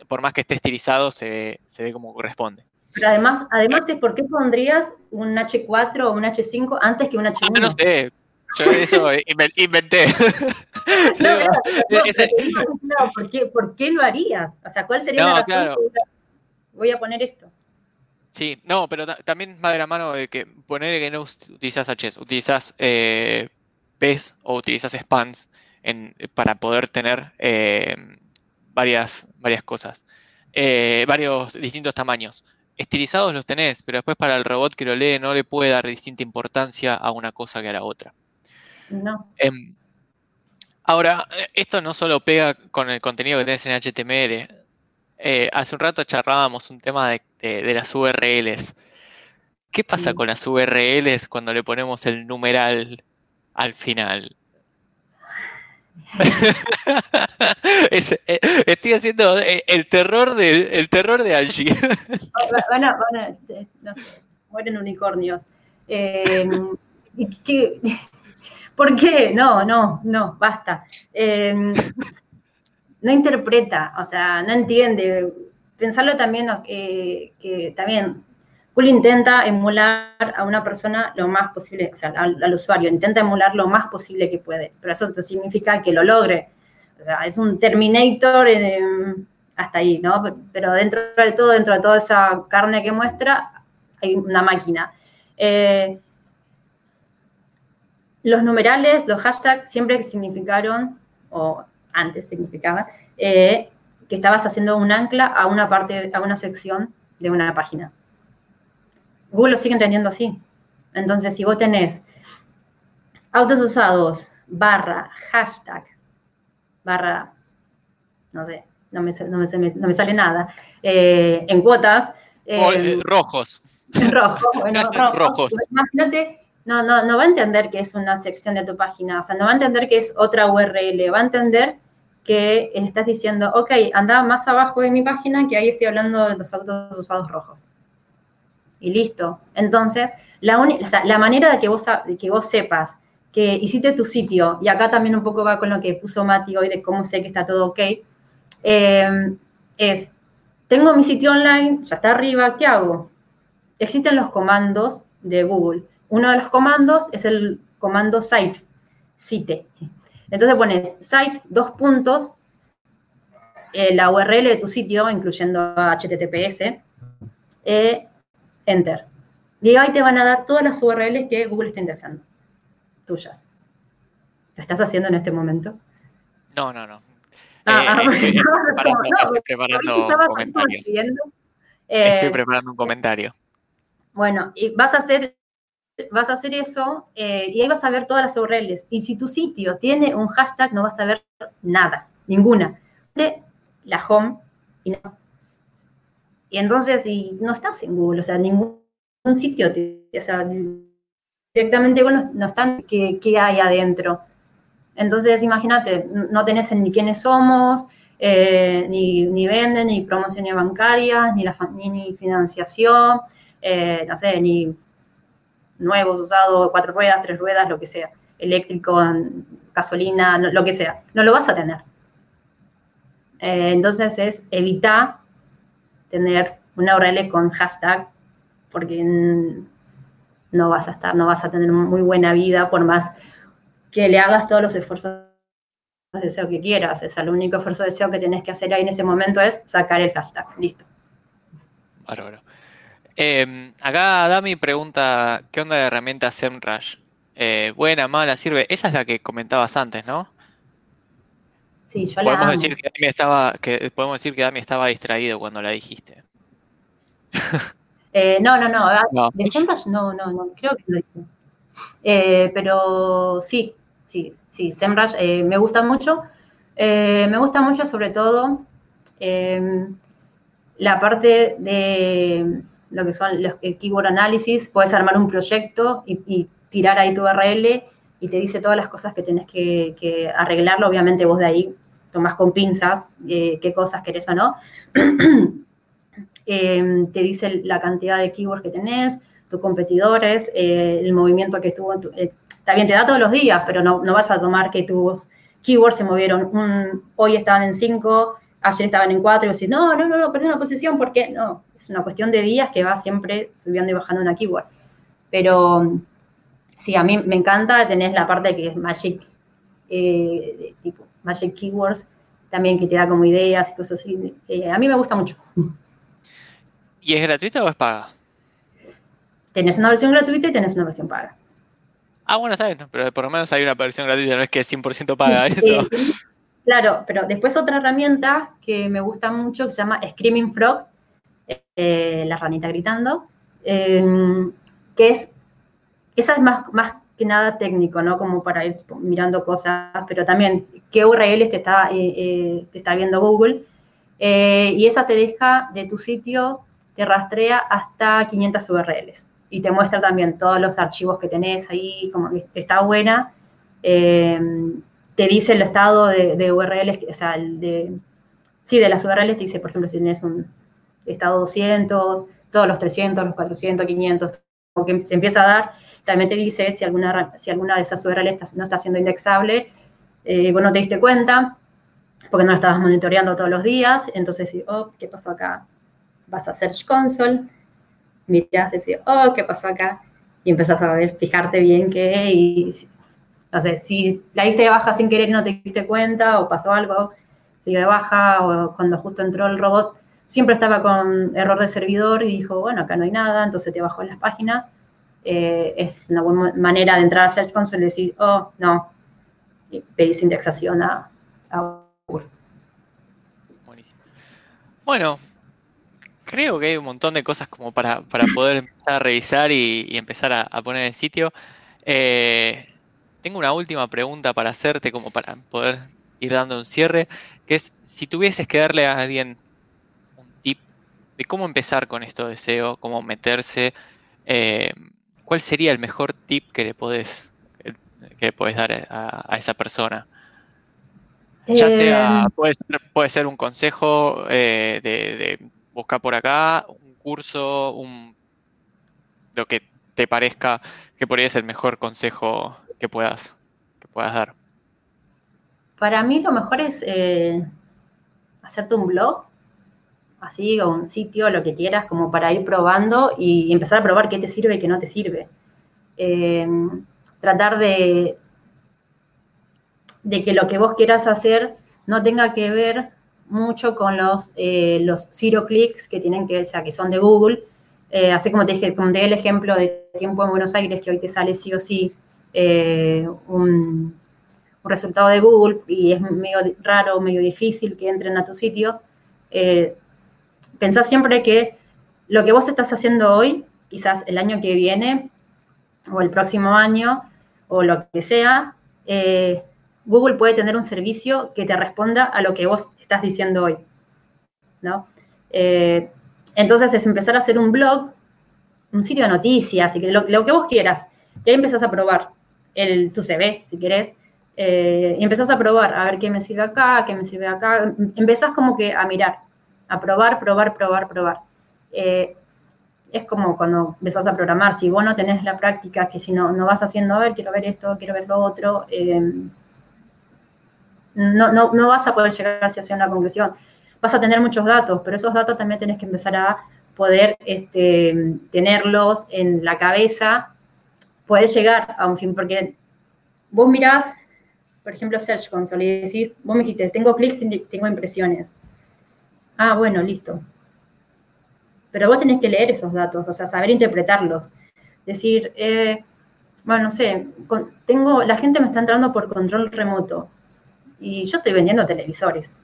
por más que esté estilizado, se, ve como corresponde. Pero además, además de por qué pondrías un H4 o un H5 antes que un H1. Ah, no sé, yo eso inventé. ¿por, qué, lo harías? O sea, ¿cuál sería la razón? Voy a poner esto. Sí, no, pero también va de la mano de que poner que no utilizas Hs, utilizas eh, PES o utilizas spans para poder tener eh, varias, varias cosas, eh, varios distintos tamaños. Estilizados los tenés, pero después para el robot que lo lee no le puede dar distinta importancia a una cosa que a la otra. No. Em, ahora, esto no solo pega con el contenido que tenés en HTML. Eh, hace un rato charlábamos un tema de, las URLs. ¿Qué pasa con las URLs cuando le ponemos el numeral al final? Eh, estoy haciendo eh, el terror de, el terror de Angie. Bueno, bueno, este, no sé, mueren unicornios. Em, ¿Por qué? No, no, no, basta. Em, no interpreta, o sea, no entiende. Pensarlo también que, que también intenta emular a una persona lo más posible, o sea, al, usuario, intenta emular lo más posible que puede, pero eso significa que lo logre. O sea, es un Terminator eh, hasta ahí, ¿no? Pero dentro de todo, dentro de toda esa carne que muestra, hay una máquina. Eh, los numerales, los hashtags, siempre significaron, o antes significaban, eh, que estabas haciendo un ancla a una parte, a una sección de una página. Google lo sigue entendiendo así. Entonces, si vos tenés autos usados, barra, hashtag, barra, no sé, no me, sale nada, eh, en cuotas. Eh, rojos. Rojo, bueno, rojos. Imagínate, no, no, no va a entender que es una sección de tu página, o sea, no va a entender que es otra URL, va a entender que estás diciendo, ok, anda más abajo de mi página que ahí estoy hablando de los autos usados rojos y listo. Entonces, la, la manera de que, vos, que vos sepas que hiciste tu sitio, y acá también un poco va con lo que puso Mati hoy de cómo sé que está todo ok, em, es, tengo mi sitio online, ya está arriba, ¿qué hago? Existen los comandos de Google. Uno de los comandos es el comando site, site. Entonces pones site, dos puntos, eh, la URL de tu sitio, incluyendo HTTPS, eh, enter. Y ahí te van a dar todas las URLs que Google está indexando, tuyas. ¿Lo estás haciendo en este momento? No, no, no. Ah, estoy preparando, un comentario. estoy preparando un comentario. Bueno, y vas a hacer, vas a hacer eso eh, y ahí vas a ver todas las URLs. Y si tu sitio tiene un hashtag, no vas a ver nada, ninguna. De la home y no. Y entonces, si no estás en Google, o sea, ningún sitio, o sea, directamente Google no, están, ¿qué, hay adentro? Entonces, imagínate, no tenés ni quiénes somos, eh, ni, ni, venden, ni promociones bancarias, ni, ni, financiación, eh, no sé, ni nuevos, usados, cuatro ruedas, tres ruedas, lo que sea, eléctrico, gasolina, lo que sea. No lo vas a tener. Eh, entonces es evitar tener una URL con hashtag porque no vas a estar, no vas a tener muy buena vida por más que le hagas todos los esfuerzos de deseo que quieras. Es el único esfuerzo de deseo que tienes que hacer ahí en ese momento es sacar el hashtag. Listo. Bárbaro. Eh, acá Dami pregunta, ¿qué onda de herramienta SEMrush? Eh, buena, mala, sirve. Esa es la que comentabas antes, ¿no? Sí, yo podemos la decir que Dami estaba, que podemos decir que Dami estaba distraído cuando la dijiste. Eh, no, no, no, De SEMrush no, no, no, creo que lo dije. Eh, pero sí, sí, sí, SEMrush eh, me gusta mucho. me gusta mucho sobre todo em, la parte de lo que son los keyword análisis. Puedes armar un proyecto y, tirar ahí tu URL y te dice todas las cosas que tenés que, arreglarlo. Obviamente vos de ahí tomás con pinzas qué cosas querés o no. Em, te dice la cantidad de keywords que tenés, tus competidores, eh, el movimiento que tuvo. Eh, también te da todos los días, pero no, vas a tomar que tus keywords se movieron. hoy estaban en 5, ayer estaban en 4 y decís, no, no, no, no, perdí una posición porque no. Es una cuestión de días que va siempre subiendo y bajando una keyword. Pero sí, a mí me encanta, tenés la parte que es Magic, eh, tipo Magic Keywords, también que te da como ideas y cosas así. a mí me gusta mucho. ¿Y es gratuita o es paga? Tenés una versión gratuita y tenés una versión paga. Ah, bueno, sabes, pero por lo menos hay una versión gratuita, no es que es 100% paga eso. claro, pero después otra herramienta que me gusta mucho que se llama Screaming Frog, eh, la ranita gritando, que es, esa es más, más que nada técnico, ¿no? Como para ir mirando cosas, pero también qué URLs te está, eh, eh, te está viendo Google. y esa te deja de tu sitio te rastrea hasta 500 URLs y te muestra también todos los archivos que tenés ahí, como está buena. Eh, te dice el estado de, URLs, o sea, de, sí, de las URLs te dice, por ejemplo, si tienes un estado 200, todos los 300, los 400, 500, que te empieza a dar. También te dice si alguna, si alguna de esas URLs no está siendo indexable, eh, vos no te diste cuenta, porque no la estabas monitoreando todos los días, entonces, oh, ¿qué pasó acá? vas a Search Console, miras, decís, oh, ¿qué pasó acá? Y empezás a ver, fijarte bien qué, y no sé, si la diste de baja sin querer y no te diste cuenta, o pasó algo, siguió de baja, o cuando justo entró el robot, siempre estaba con error de servidor y dijo, bueno, acá no hay nada, entonces te bajó las páginas. Eh, es una buena manera de entrar a Search Console y decir, oh, no, y pedís indexación a, a Google. Buenísimo. Bueno, creo que hay un montón de cosas como para, poder empezar a revisar y, empezar a, poner en sitio. Eh, tengo una última pregunta para hacerte, como para poder ir dando un cierre, que es si tuvieses que darle a alguien un tip de cómo empezar con esto de SEO, cómo meterse, eh, ¿cuál sería el mejor tip que le podés, que le podés dar a, esa persona? Ya sea, eh, puede ser, puede ser un consejo de busca por acá un curso, un, lo que te parezca que por ahí es el mejor consejo que puedas, que puedas dar. Para mí lo mejor es eh, hacerte un blog, así, o un sitio, lo que quieras, como para ir probando y empezar a probar qué te sirve y qué no te sirve. Em, tratar de, de que lo que vos quieras hacer no tenga que ver mucho con los, eh, los zero clicks que tienen que, o sea, que son de Google. Eh, así como te dije, como te di el ejemplo de tiempo en Buenos Aires, que hoy te sale sí o sí eh, un, un, resultado de Google y es medio raro, medio difícil que entren a tu sitio. Pensá siempre que lo que vos estás haciendo hoy, quizás el año que viene o el próximo año o lo que sea, Google puede tener un servicio que te responda a lo que vos estás diciendo hoy, ¿no? Eh, entonces es empezar a hacer un blog, un sitio de noticias, lo, que vos quieras. Y ahí empezás a probar el, tu CV, si querés, eh, y empezás a probar, a ver qué me sirve acá, qué me sirve acá. Empezás como que a mirar, a probar, probar, probar, probar. Eh, es como cuando empezás a programar, si vos no tenés la práctica, que si no, no vas haciendo, a ver, quiero ver esto, quiero ver lo otro, no, no, no vas a poder llegar hacia una conclusión. Vas a tener muchos datos, pero esos datos también tienes que empezar a poder este, tenerlos en la cabeza, poder llegar a un fin, porque vos mirás, por ejemplo, Search Console y decís, vos me dijiste, tengo clics y tengo impresiones. Ah, bueno, listo. Pero vos tenés que leer esos datos, o sea, saber interpretarlos. Decir, eh, bueno, no sé, tengo, la gente me está entrando por control remoto y yo estoy vendiendo televisores.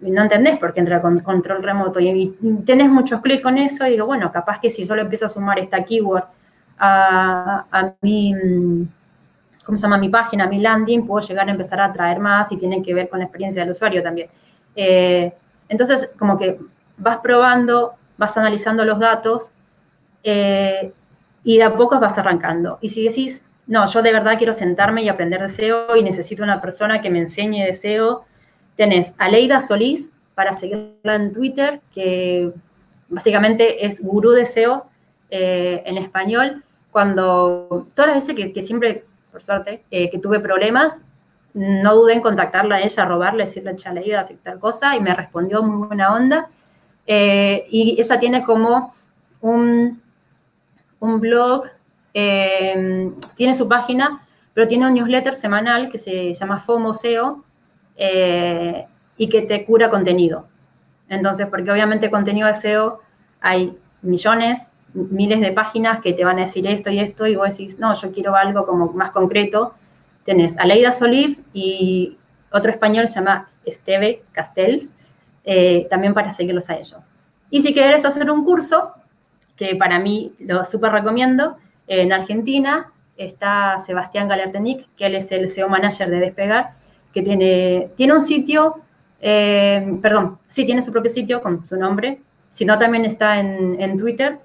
Y no entendés por qué entra con control remoto. Y, tenés muchos clics con eso y digo, bueno, capaz que si yo le empiezo a sumar esta keyword a, a mi, ¿cómo se llama? Mi página, a mi landing, puedo llegar a empezar a traer más y tienen que ver con la experiencia del usuario también. Eh, entonces, como que vas probando, vas analizando los datos eh, y de a poco vas arrancando. Y si decís, no, yo de verdad quiero sentarme y aprender de SEO y necesito una persona que me enseñe de SEO. Tenés a Leida Solís para seguirla en Twitter, que básicamente es gurú de SEO eh, en español. Cuando, todas las veces que, siempre, por suerte, eh, que tuve problemas, no dudé en contactarla a ella, robarle, decirle a Leida, hacer tal cosa, y me respondió muy buena onda. Eh, y ella tiene como un, un blog Em, tiene su página, pero tiene un newsletter semanal que se llama FOMO SEO eh, y que te cura contenido. Entonces, porque obviamente contenido de SEO hay millones, miles de páginas que te van a decir esto y esto, y vos decís, no, yo quiero algo como más concreto. Tenés a Leida Soliv y otro español se llama Esteve Castells, eh, también para seguirlos a ellos. Y si querés hacer un curso, que para mí lo súper recomiendo, en Argentina está Sebastián Galertenic, que él es el SEO manager de Despegar, que tiene, tiene un sitio, eh, perdón, sí tiene su propio sitio con su nombre, sino también está en, Twitter.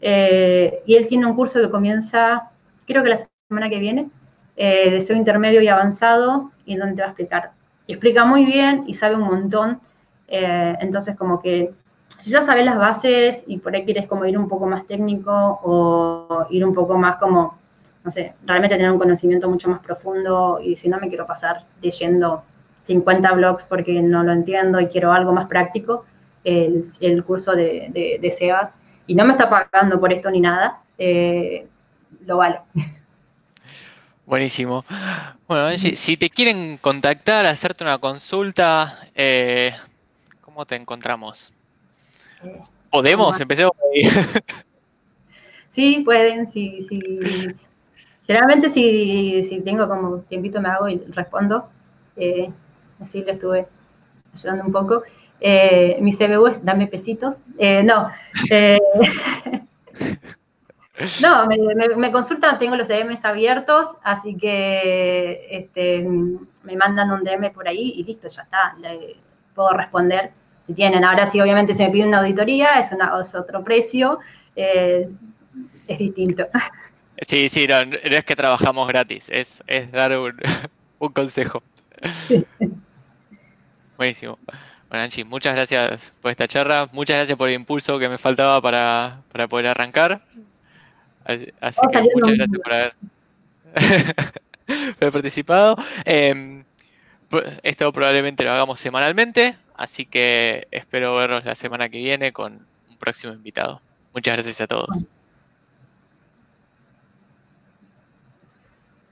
Eh, y él tiene un curso que comienza, creo que la semana que viene, eh, de SEO intermedio y avanzado, y donde te va a explicar. Explica muy bien y sabe un montón. entonces, como que si ya sabes las bases y por ahí quieres como ir un poco más técnico o ir un poco más como, no sé, realmente tener un conocimiento mucho más profundo y si no me quiero pasar leyendo 50 blogs porque no lo entiendo y quiero algo más práctico, el, el curso de, de, SEBAS, y no me está pagando por esto ni nada, eh, lo vale. Buenísimo. Bueno, si te quieren contactar, hacerte una consulta, eh, ¿cómo te encontramos? ¿Podemos? Empecemos ahí. Sí, pueden, sí, sí. Generalmente si, si tengo como tiempito me hago y respondo. Eh, así le estuve ayudando un poco. Eh, mi CBU es dame pesitos. Eh, no. Eh, no, me, consultan, tengo los DMs abiertos, así que este, me mandan un DM por ahí y listo, ya está. Le puedo responder si tienen. Ahora sí, obviamente, si me piden una auditoría, es, una, otro precio, eh, es distinto. Sí, sí, no, es que trabajamos gratis, es, dar un, consejo. Buenísimo. Bueno, Angie, muchas gracias por esta charla, muchas gracias por el impulso que me faltaba para, poder arrancar. Así, que muchas gracias por haber, participado. Em, esto probablemente lo hagamos semanalmente, Así que espero verlos la semana que viene con un próximo invitado. Muchas gracias a todos.